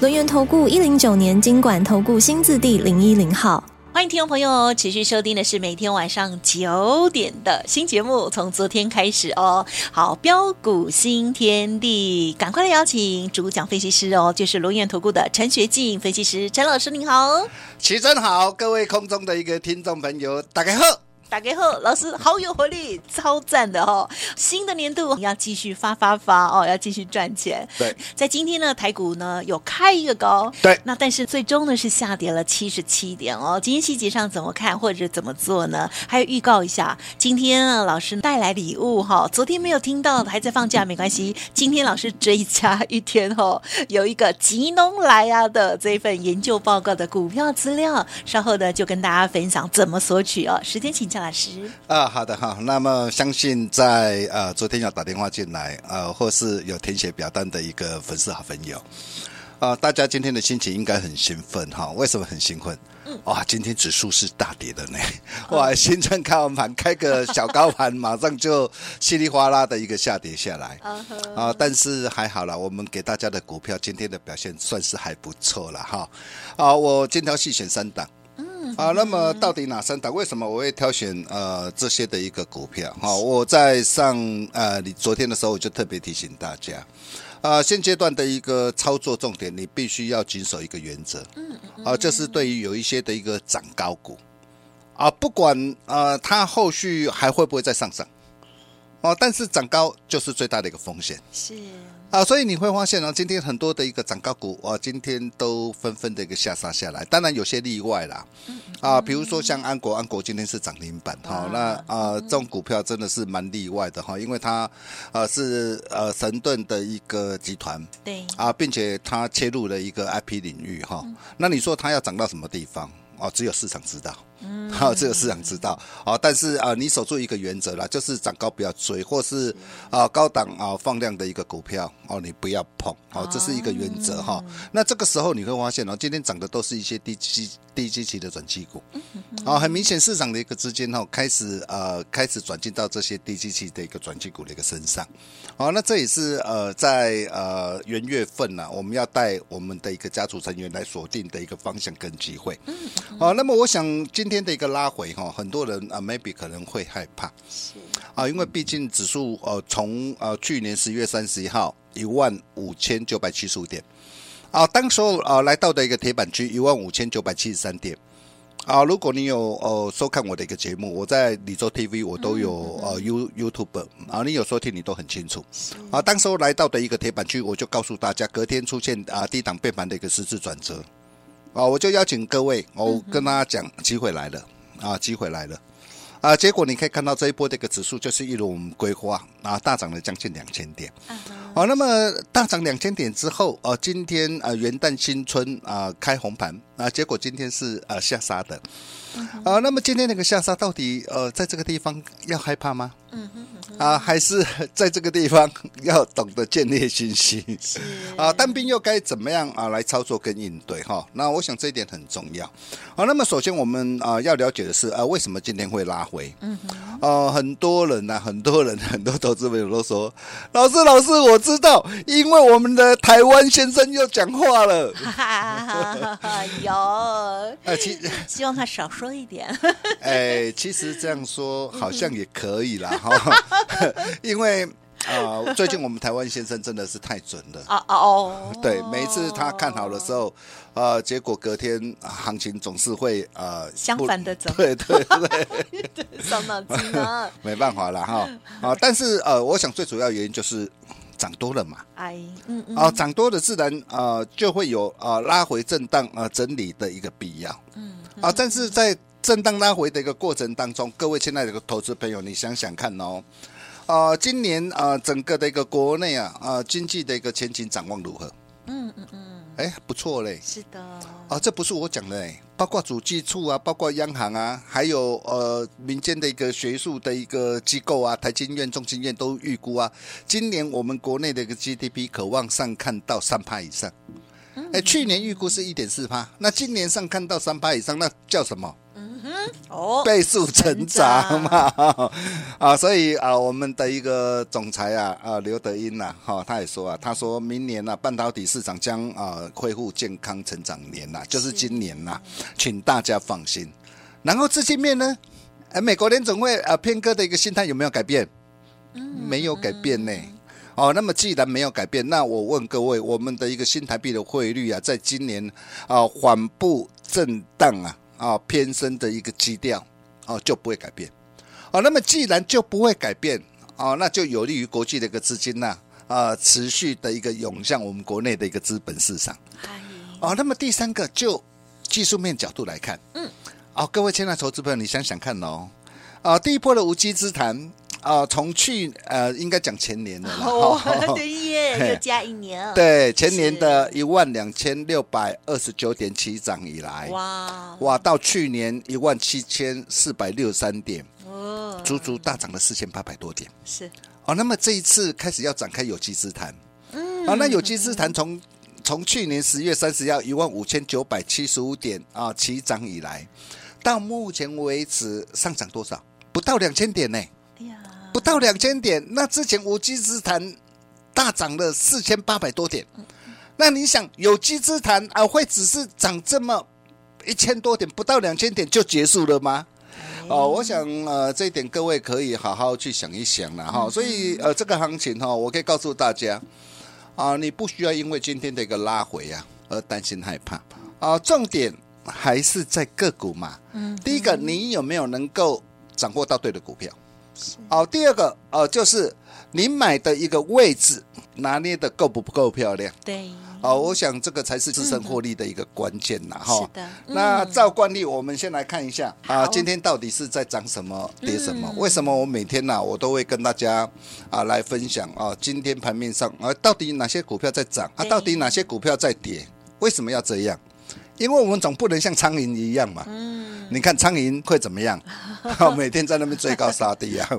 轮源投顾一零九年金管投顾新字第零一零号。欢迎听众朋友持续收听的是每天晚上九点的新节目，从昨天开始哦。好，标股新天地，赶快来邀请主讲分析师哦，就是龙源投顾的陈学进分析师，陈老师您好，起真好，各位空中的一个听众朋友，大家好。打给后，老师好有活力，超赞的哦！新的年度要继续发发发哦，要继续赚钱。对，在今天呢，台股呢有开一个高，对，那但是最终呢是下跌了七十七点哦。今天细节上怎么看或者怎么做呢？还有预告一下，今天啊老师带来礼物哈、哦，昨天没有听到的还在放假没关系，今天老师追加一天哦，有一个吉农来啊的这一份研究报告的股票资料，稍后呢就跟大家分享怎么索取哦。时间请假。老师啊，好的哈，那么相信在呃昨天有打电话进来呃，或是有填写表单的一个粉丝好朋友啊、呃，大家今天的心情应该很兴奋哈？为什么很兴奋？哇，今天指数是大跌的呢！哇，新春开完盘开个小高盘，马上就稀里哗啦的一个下跌下来啊，但是还好啦，我们给大家的股票今天的表现算是还不错了哈啊，我精挑细选三档。啊，那么到底哪三档？为什么我会挑选呃这些的一个股票？哈，我在上呃你昨天的时候我就特别提醒大家，啊，现阶段的一个操作重点，你必须要谨守一个原则，嗯啊，就是对于有一些的一个涨高股，啊，不管呃它后续还会不会再上涨，哦，但是涨高就是最大的一个风险，是。啊，所以你会发现呢，今天很多的一个涨高股啊，今天都纷纷的一个下杀下来。当然有些例外啦，啊，比如说像安国，安国今天是涨停板哈，那啊这种股票真的是蛮例外的哈，因为它呃是呃神盾的一个集团，对。啊，并且它切入了一个 IP 领域哈，那你说它要涨到什么地方？哦，只有市场知道，嗯，好，这个市场知道，哦，但是啊，你守住一个原则啦，就是涨高不要追，或是啊高档啊放量的一个股票，哦，你不要碰，哦，这是一个原则哈。那这个时候你会发现哦，今天涨的都是一些低基低基期的转机股，啊，很明显市场的一个资金哈开始呃开始转进到这些低基期的一个转机股的一个身上，好，那这也是呃在呃元月份呢，我们要带我们的一个家族成员来锁定的一个方向跟机会。好，那么我想今天的一个拉回哈，很多人啊 maybe 可能会害怕，是啊，因为毕竟指数呃从呃去年十月三十一号一万五千九百七十五点，啊，当时候啊来到的一个铁板区一万五千九百七十三点，啊，如果你有呃收看我的一个节目，我在李州 TV 我都有呃 You YouTube 啊，你有收听你都很清楚，啊，当时候来到的一个铁板区，我就告诉大家，隔天出现啊低档变盘的一个十字转折。啊，我就邀请各位，我跟大家讲，机会来了啊，机会来了啊！结果你可以看到这一波的一个指数就是一如我们规划啊，大涨了将近两千点。好，那么大涨两千点之后，啊，今天啊元旦新春啊开红盘啊，结果今天是啊下杀的。啊，那么今天那个下杀到底呃，在这个地方要害怕吗？嗯哼。啊，还是在这个地方要懂得建立信心。是啊，单兵又该怎么样啊来操作跟应对哈？那我想这一点很重要。好，那么首先我们啊要了解的是啊，为什么今天会拉回？嗯哼。呃，很多人呐，很多人很多投资朋友都说，老师老师，我知道，因为我们的台湾先生又讲话了。有。呃，其希望他少说一点。哎，其实这样说好像也可以啦哈。因为啊、呃，最近我们台湾先生真的是太准了。啊哦，对，每一次他看好的时候，呃，结果隔天行情总是会呃相反的走，对对对，伤脑筋啊，没办法了哈。啊，但是呃，我想最主要原因就是涨多了嘛，哎，嗯嗯，啊，涨多了自然啊、呃、就会有啊、呃、拉回震荡啊、呃、整理的一个必要，嗯啊，但是在震荡拉回的一个过程当中，各位亲爱的投资朋友，你想想看哦，啊、呃，今年啊、呃，整个的一个国内啊啊、呃、经济的一个前景展望如何？嗯嗯嗯，哎，不错嘞。是的。啊，这不是我讲的哎，包括主计处啊，包括央行啊，还有呃民间的一个学术的一个机构啊，台经院、中经院都预估啊，今年我们国内的一个 GDP 可望上看到三趴以上。哎，去年预估是一点四趴，那今年上看到三趴以上，那叫什么？哦，倍数成长嘛，啊，所以啊，我们的一个总裁啊，啊，刘德英呐，哈，他也说啊，他说明年呢、啊，半导体市场将啊恢复健康成长年呐、啊，就是今年呐、啊，请大家放心。然后资金面呢，哎，美国联总会啊，偏鸽的一个心态有没有改变？没有改变呢。哦，那么既然没有改变，那我问各位，我们的一个新台币的汇率啊，在今年啊缓步震荡啊。啊，偏升的一个基调，哦，就不会改变，哦，那么既然就不会改变，哦，那就有利于国际的一个资金呐，啊，持续的一个涌向我们国内的一个资本市场，哦，那么第三个就技术面角度来看，嗯，哦，各位亲爱的投资朋友，你想想看哦，啊，第一波的无稽之谈。啊，从去呃，应该讲前年的了，哦，对耶，又加一年。对，前年的一万两千六百二十九点起涨以来，哇哇，到去年一万七千四百六十三点，哦，足足大涨了四千八百多点。是，哦，那么这一次开始要展开有机之谈，嗯，啊，那有机之谈从从去年十月三十号一万五千九百七十五点啊起涨以来，到目前为止上涨多少？不到两千点呢。不到两千点，那之前无稽之谈大涨了四千八百多点，那你想有机之谈啊会只是涨这么一千多点，不到两千点就结束了吗？哦，我想呃这一点各位可以好好去想一想了哈。所以呃这个行情哈，我可以告诉大家啊，你不需要因为今天的一个拉回啊而担心害怕啊，重点还是在个股嘛。嗯，第一个你有没有能够掌握到对的股票？好，第二个哦，就是你买的一个位置拿捏的够不够漂亮？对，哦，我想这个才是自身获利的一个关键呐，哈。是的。那照惯例，我们先来看一下啊，今天到底是在涨什么，跌什么？为什么我每天呢，我都会跟大家啊来分享啊，今天盘面上啊，到底哪些股票在涨啊，到底哪些股票在跌？为什么要这样？因为我们总不能像苍蝇一样嘛。嗯。你看苍蝇会怎么样？每天在那边追高杀低啊！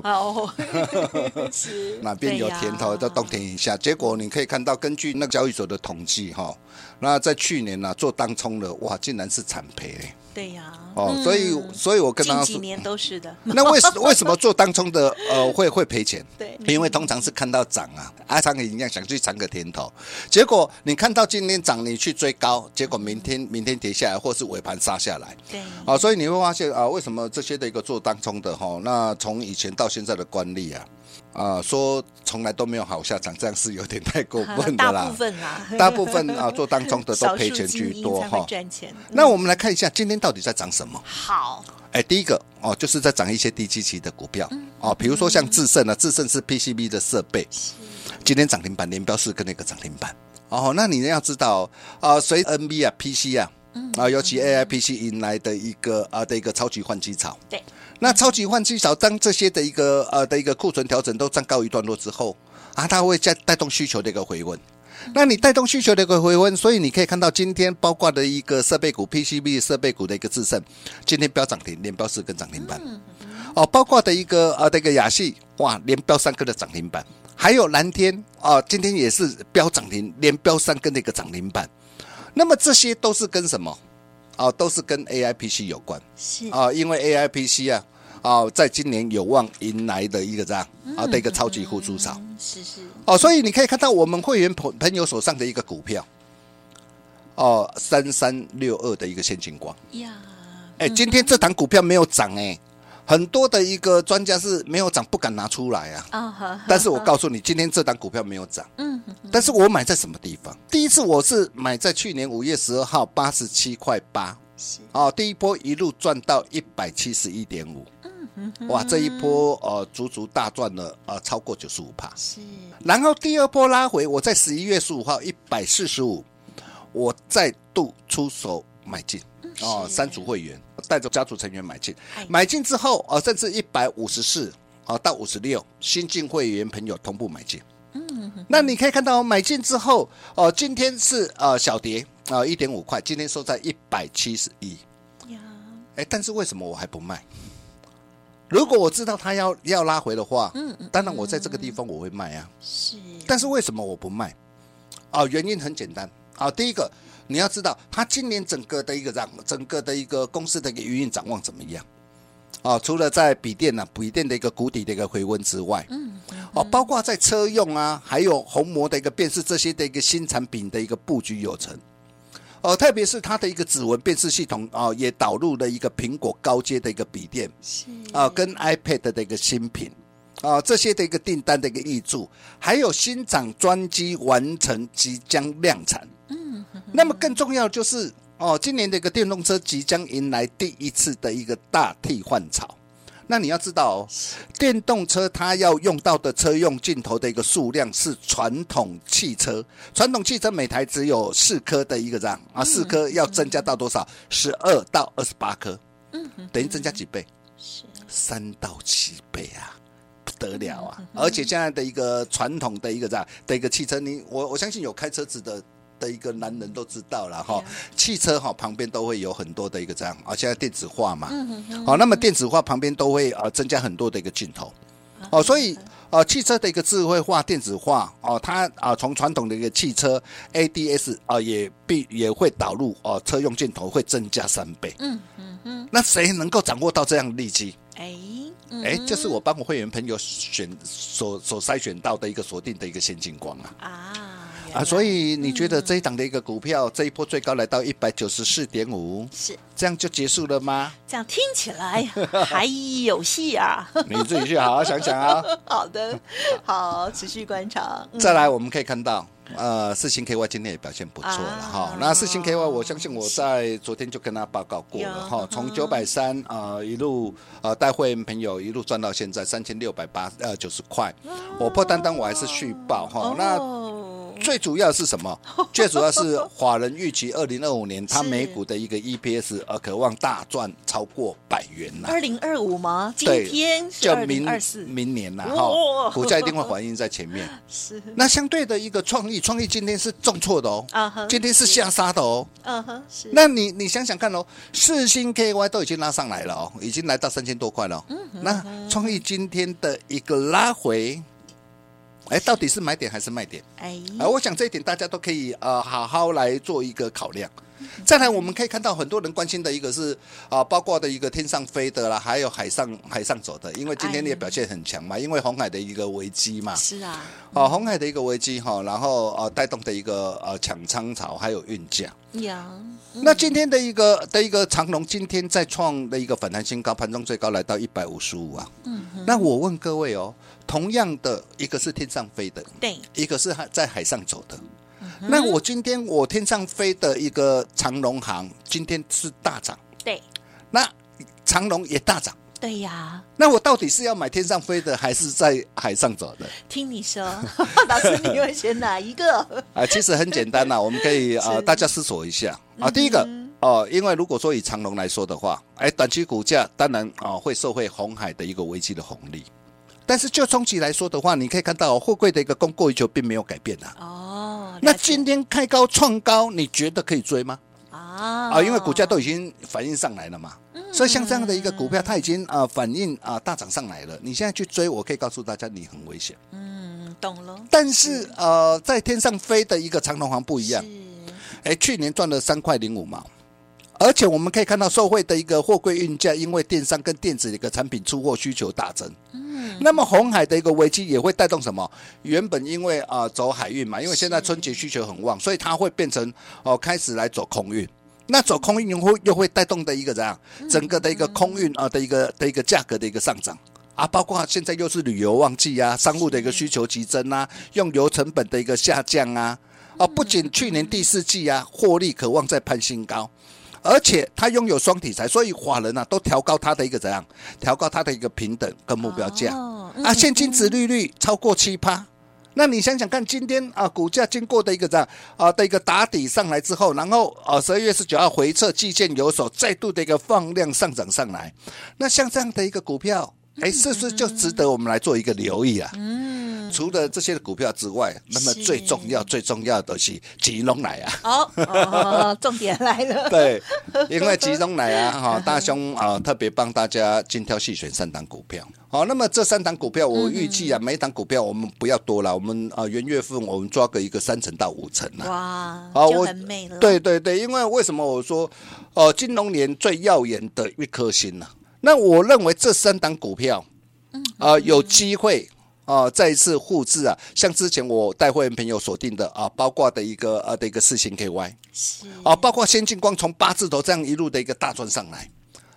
哪 边有甜头都东填一下。结果你可以看到，根据那个交易所的统计哈，那在去年呢做当冲的哇，竟然是惨赔嘞。对呀。哦，所以所以我跟他说，几年都是的。那为什为什么做当冲的呃会会赔钱？对，因为通常是看到涨啊，阿长也一样想去尝个甜头，结果你看到今天涨，你去追高，结果明天明天跌下来，或是尾盘杀下来。对。啊，所以你会发现啊，为什么这些的一个做当冲的哈，那从以前到现在的惯例啊。啊，说从来都没有好下场，这样是有点太过分的啦。大部分啦，大部分啊，做当中的都赔钱居多 哈。赚钱。那我们来看一下今天到底在涨什么？好，哎，第一个哦，就是在涨一些低基期的股票哦，比如说像智胜啊，智胜是 PCB 的设备，今天涨停板，联标是跟那个涨停板哦。那你要知道啊，随 NB 啊 PC 啊啊，尤其 AI PC 引来的一个啊的一个超级换机潮。对。那超级换机潮，当这些的一个呃的一个库存调整都暂告一段落之后啊，它会再带动需求的一个回温。那你带动需求的一个回温，所以你可以看到今天包括的一个设备股 PCB 设备股的一个制胜，今天飙涨停，连飙四根涨停板。哦，包括的一个呃的一个亚细，哇，连飙三根的涨停板。还有蓝天啊，今天也是飙涨停，连飙三根的一个涨停板。那么这些都是跟什么？啊，都是跟 AIPC 有关。是啊，因为 AIPC 啊。哦，在今年有望迎来的一个这样啊的一个超级复苏潮，是是哦，所以你可以看到我们会员朋朋友手上的一个股票，哦，三三六二的一个现金光呀，哎，今天这档股票没有涨哎，很多的一个专家是没有涨不敢拿出来啊，但是我告诉你，今天这档股票没有涨，嗯，但是我买在什么地方？第一次我是买在去年五月十二号八十七块八，哦，第一波一路赚到一百七十一点五。哇，这一波呃，足足大赚了呃，超过九十五帕。是，然后第二波拉回，我在十一月十五号一百四十五，我再度出手买进。哦，三组会员带着家族成员买进，买进之后啊，甚至一百五十四啊到五十六，新进会员朋友同步买进。嗯，那你可以看到买进之后哦，今天是呃小跌啊一点五块，今天收在一百七十一。呀，哎，但是为什么我还不卖？如果我知道他要要拉回的话，嗯，当然我在这个地方我会卖啊。是，但是为什么我不卖？啊，原因很简单啊，第一个你要知道，它今年整个的一个让整个的一个公司的一个营运展望怎么样？啊，除了在笔电呢、啊，笔电的一个谷底的一个回温之外，嗯，哦，包括在车用啊，还有虹膜的一个辨识这些的一个新产品的一个布局有成，哦，特别是它的一个指纹辨识系统啊，也导入了一个苹果高阶的一个笔电，是。啊，跟 iPad 的一个新品，啊，这些的一个订单的一个挹注，还有新厂专机完成即将量产，嗯，那么更重要就是。哦，今年的一个电动车即将迎来第一次的一个大替换潮。那你要知道哦，电动车它要用到的车用镜头的一个数量是传统汽车，传统汽车每台只有四颗的一个这样啊，四颗要增加到多少？十二到二十八颗，嗯，等于增加几倍？是三到七倍啊，不得了啊！而且现在的一个传统的一个这样的一个汽车，你我我相信有开车子的。的一个男人都知道了哈，汽车哈旁边都会有很多的一个这样啊，现在电子化嘛，好，那么电子化旁边都会啊增加很多的一个镜头，哦，所以啊汽车的一个智慧化、电子化哦，它啊从传统的一个汽车 ADS 啊也必也会导入哦，车用镜头会增加三倍，嗯嗯嗯，那谁能够掌握到这样的利基？哎哎，这是我帮我会员朋友选所所筛选到的一个锁定的一个先进光啊啊。啊，所以你觉得这一档的一个股票，这一波最高来到一百九十四点五，是这样就结束了吗？这样听起来 还有戏啊！你自己去好好想想啊。好的，好，持续观察。再来，我们可以看到，呃，四星 KY 今天也表现不错了哈。那四星 KY，我相信我在昨天就跟他报告过了哈。从九百三啊一路呃带会员朋友一路赚到现在三千六百八呃九十块，我破单单我还是续报哈。那。最主要是什么？最主要是法人预期二零二五年它每股的一个 EPS，而渴望大赚超过百元呐。二零二五吗？今天就明明年呐哈，股价一定会反映在前面。是。那相对的一个创意，创意今天是重挫的哦。今天是下杀的哦。嗯哼。是。那你你想想看哦，四星 KY 都已经拉上来了哦，已经来到三千多块了。嗯。那创意今天的一个拉回。哎，到底是买点还是卖点？哎，啊，我想这一点大家都可以呃好好来做一个考量。再来，我们可以看到很多人关心的一个是啊，包括的一个天上飞的啦，还有海上海上走的，因为今天你也表现很强嘛，因为红海的一个危机嘛。是啊，啊，红海的一个危机哈，然后呃带动的一个呃抢仓潮，还有运价。有。那今天的一个的一个长龙，今天再创的一个反弹新高，盘中最高来到一百五十五啊。嗯。那我问各位哦。同样的一个是天上飞的，对，一个是在海上走的。嗯、那我今天我天上飞的一个长龙行，今天是大涨，对。那长龙也大涨，对呀。那我到底是要买天上飞的，还是在海上走的？听你说，老师你会选哪一个？啊，其实很简单呐，我们可以 啊，大家思索一下啊。第一个哦，因为如果说以长龙来说的话，哎，短期股价当然啊会受惠红海的一个危机的红利。但是就中期来说的话，你可以看到货柜的一个供过于求并没有改变啊。哦，那今天开高创高，你觉得可以追吗？啊啊，因为股价都已经反应上来了嘛。嗯，所以像这样的一个股票，它已经啊反应啊大涨上来了。你现在去追，我可以告诉大家，你很危险。嗯，懂了。但是呃，在天上飞的一个长荣航不一样。哎，去年赚了三块零五毛。而且我们可以看到，受惠的一个货柜运价，因为电商跟电子的一个产品出货需求大增。嗯，那么红海的一个危机也会带动什么？原本因为啊、呃、走海运嘛，因为现在春节需求很旺，所以它会变成哦、呃、开始来走空运。那走空运会又会带动的一个怎样？整个的一个空运啊的一个的一个价格的一个上涨啊，包括现在又是旅游旺季啊，商务的一个需求急增啊，用油成本的一个下降啊啊，不仅去年第四季啊获利可望再攀新高。而且它拥有双题材，所以法人啊都调高它的一个怎样？调高它的一个平等跟目标价、哦嗯、啊，现金值利率超过七趴。那你想想看，今天啊股价经过的一个这样啊的一个打底上来之后，然后啊十二月十九号回撤季线有所，再度的一个放量上涨上来。那像这样的一个股票，哎，是不是就值得我们来做一个留意啊？嗯。除了这些股票之外，那么最重要、最重要的是吉隆来啊！哦哦，重点来了。对，因为吉隆来啊，哈，大兄啊，特别帮大家精挑细选三档股票。好，那么这三档股票，我预计啊，每档股票我们不要多了，我们啊元月份我们抓个一个三成到五成啊。哇，好，就很美了。对对对，因为为什么我说哦，金龙年最耀眼的一颗星呢？那我认为这三档股票，啊，有机会。啊，再一次复制啊，像之前我带会员朋友锁定的啊，包括的一个呃、啊、的一个四星 KY，是啊，包括先进光从八字头这样一路的一个大赚上来，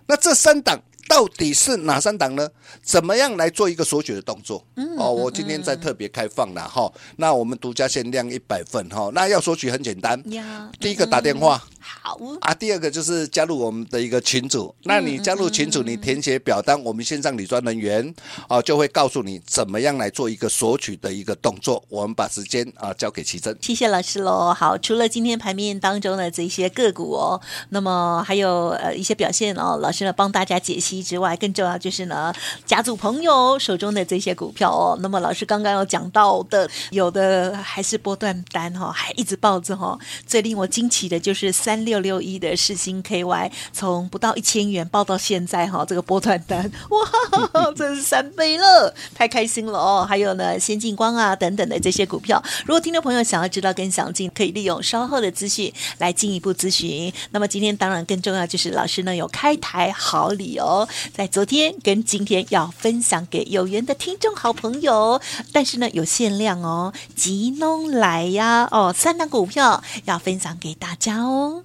那这三档。到底是哪三档呢？怎么样来做一个索取的动作？嗯、哦，我今天在特别开放了哈、哦。那我们独家限量一百份哈、哦。那要索取很简单，呀第一个打电话，嗯、好啊。第二个就是加入我们的一个群组。那你加入群组，你填写表单，我们线上理专人员啊就会告诉你怎么样来做一个索取的一个动作。我们把时间啊交给奇珍，谢谢老师喽。好，除了今天盘面当中的这些个股哦，那么还有呃一些表现哦，老师呢帮大家解析。之外，更重要就是呢，家族朋友手中的这些股票哦。那么老师刚刚有讲到的，有的还是波段单哈，还一直抱着哈。最令我惊奇的就是三六六一的世星 KY，从不到一千元抱到现在哈，这个波段单 哇，真是三倍了，太开心了哦。还有呢，先进光啊等等的这些股票，如果听众朋友想要知道更详尽，可以利用稍后的资讯来进一步咨询。那么今天当然更重要就是老师呢有开台好礼哦。在昨天跟今天要分享给有缘的听众好朋友，但是呢有限量哦，急弄来呀哦，三档股票要分享给大家哦。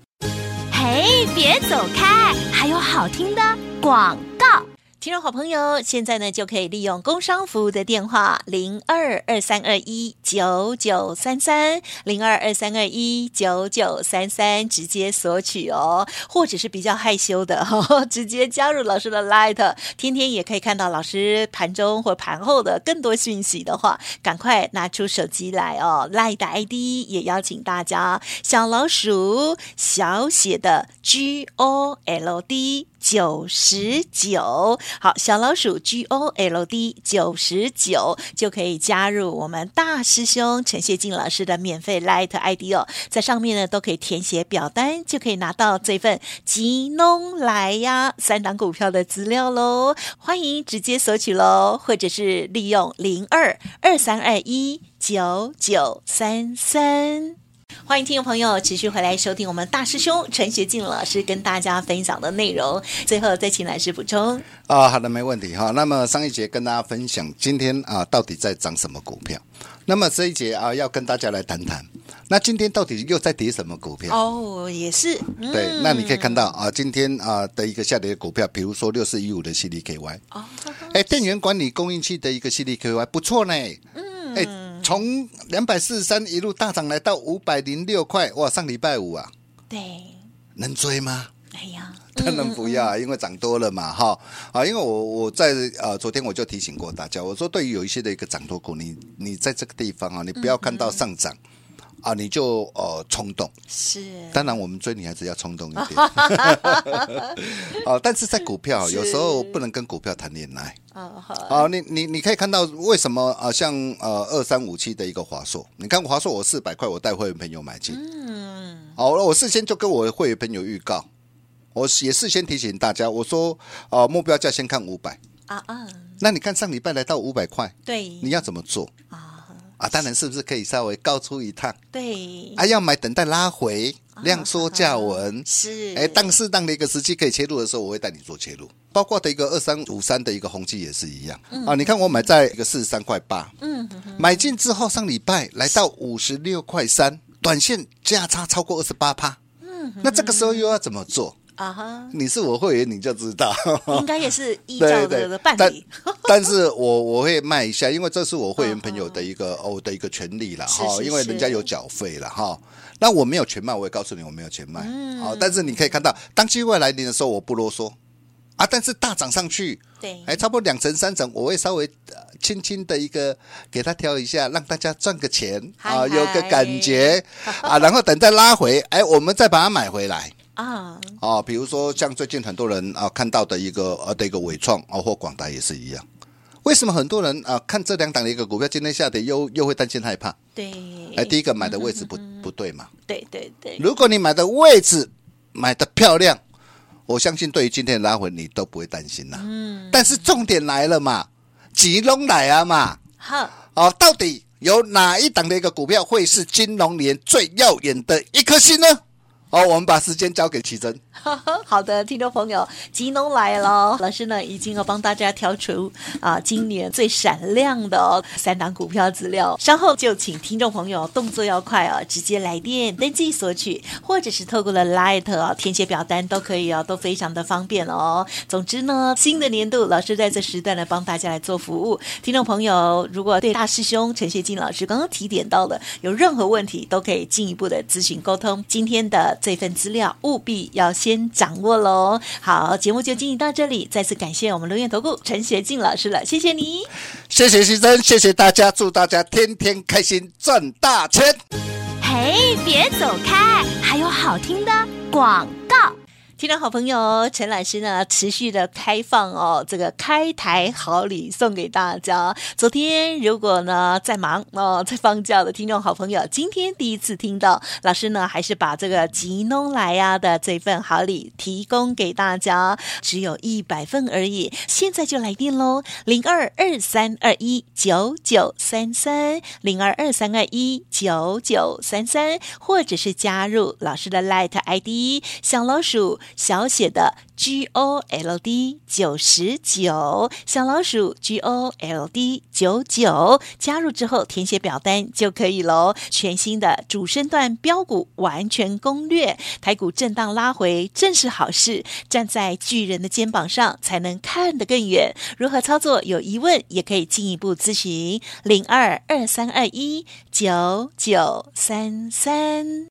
嘿，别走开，还有好听的广告。听众好朋友，现在呢就可以利用工商服务的电话零二二三二一九九三三零二二三二一九九三三直接索取哦，或者是比较害羞的，呵 呵直接加入老师的 Light，天天也可以看到老师盘中或盘后的更多讯息的话，赶快拿出手机来哦，Light ID 也邀请大家小老鼠小写的 G O L D。九十九，好，小老鼠 G O L D 九十九就可以加入我们大师兄陈谢晋老师的免费 Light ID 哦，在上面呢都可以填写表单，就可以拿到这份吉农来呀三档股票的资料喽，欢迎直接索取喽，或者是利用零二二三二一九九三三。欢迎听众朋友持续回来收听我们大师兄陈学进老师跟大家分享的内容。最后再请老师补充。啊、哦，好的，没问题哈。那么上一节跟大家分享今天啊到底在涨什么股票？那么这一节啊要跟大家来谈谈，那今天到底又在跌什么股票？哦，也是。嗯、对，那你可以看到啊，今天啊的一个下跌的股票，比如说六四一五的 CDKY。哦。哎，电源管理供应器的一个 CDKY 不错呢。嗯。哎。从两百四十三一路大涨来到五百零六块，哇！上礼拜五啊，对，能追吗？哎呀，当然不要，因为涨多了嘛，哈啊！因为我我在呃昨天我就提醒过大家，我说对于有一些的一个涨多股，你你在这个地方啊，你不要看到上涨。啊，你就呃冲动。是，当然我们追女孩子要冲动一点，哦，但是在股票有时候不能跟股票谈恋爱。啊。好，你你你可以看到为什么啊？像呃二三五七的一个华硕，你看华硕我四百块，我带会员朋友买进，嗯，好了，我事先就跟我的会员朋友预告，我也事先提醒大家，我说啊目标价先看五百。啊啊，那你看上礼拜来到五百块，对，你要怎么做？啊？啊，当然是不是可以稍微高出一趟？对，啊，要买等待拉回，量缩价稳，是，哎，当适当的一个时机可以切入的时候，我会带你做切入，包括的一个二三五三的一个宏碁也是一样。嗯、啊，你看我买在一个四十三块八，嗯，买进之后上礼拜来到五十六块三，短线价差超过二十八趴，嗯，那这个时候又要怎么做？啊哈！你是我会员，你就知道，应该也是依照的的办理。但但是我我会卖一下，因为这是我会员朋友的一个哦的一个权利了哈，因为人家有缴费了哈。那我没有全卖，我也告诉你我没有全卖。好，但是你可以看到，当机会来临的时候，我不啰嗦啊。但是大涨上去，对，还差不多两成三成，我会稍微轻轻的一个给他挑一下，让大家赚个钱啊，有个感觉啊，然后等再拉回，哎，我们再把它买回来。啊，啊，比如说像最近很多人啊看到的一个呃的一个伟创啊或广达也是一样，为什么很多人啊看这两档的一个股票今天下跌又又会担心害怕？对，哎，第一个买的位置不不对嘛？对对对。如果你买的位置买的漂亮，我相信对于今天的拉回你都不会担心呐。嗯。但是重点来了嘛，吉隆来啊嘛。好。哦，到底有哪一档的一个股票会是金龙年最耀眼的一颗星呢？好，我们把时间交给奇珍。好的，听众朋友，吉农来了，老师呢已经要帮大家挑出啊今年最闪亮的哦三档股票资料。稍后就请听众朋友动作要快啊，直接来电登记索取，或者是透过了 Light 啊填写表单都可以哦，都非常的方便哦。总之呢，新的年度老师在这时段呢帮大家来做服务。听众朋友，如果对大师兄陈学进老师刚刚提点到的有任何问题，都可以进一步的咨询沟通。今天的。这份资料务必要先掌握喽。好，节目就进行到这里，再次感谢我们龙岩投顾陈学进老师了，谢谢你，谢谢先生，谢谢大家，祝大家天天开心，赚大钱。嘿，别走开，还有好听的广告。听众好朋友，陈老师呢持续的开放哦，这个开台好礼送给大家。昨天如果呢在忙哦，在放假的听众好朋友，今天第一次听到老师呢，还是把这个吉农来呀的这份好礼提供给大家，只有一百份而已。现在就来电喽，零二二三二一九九三三，零二二三二一九九三三，或者是加入老师的 Light ID 小老鼠。小写的 G O L D 九十九，小老鼠 G O L D 九九，加入之后填写表单就可以喽。全新的主升段标股完全攻略，台股震荡拉回正是好事，站在巨人的肩膀上才能看得更远。如何操作？有疑问也可以进一步咨询零二二三二一九九三三。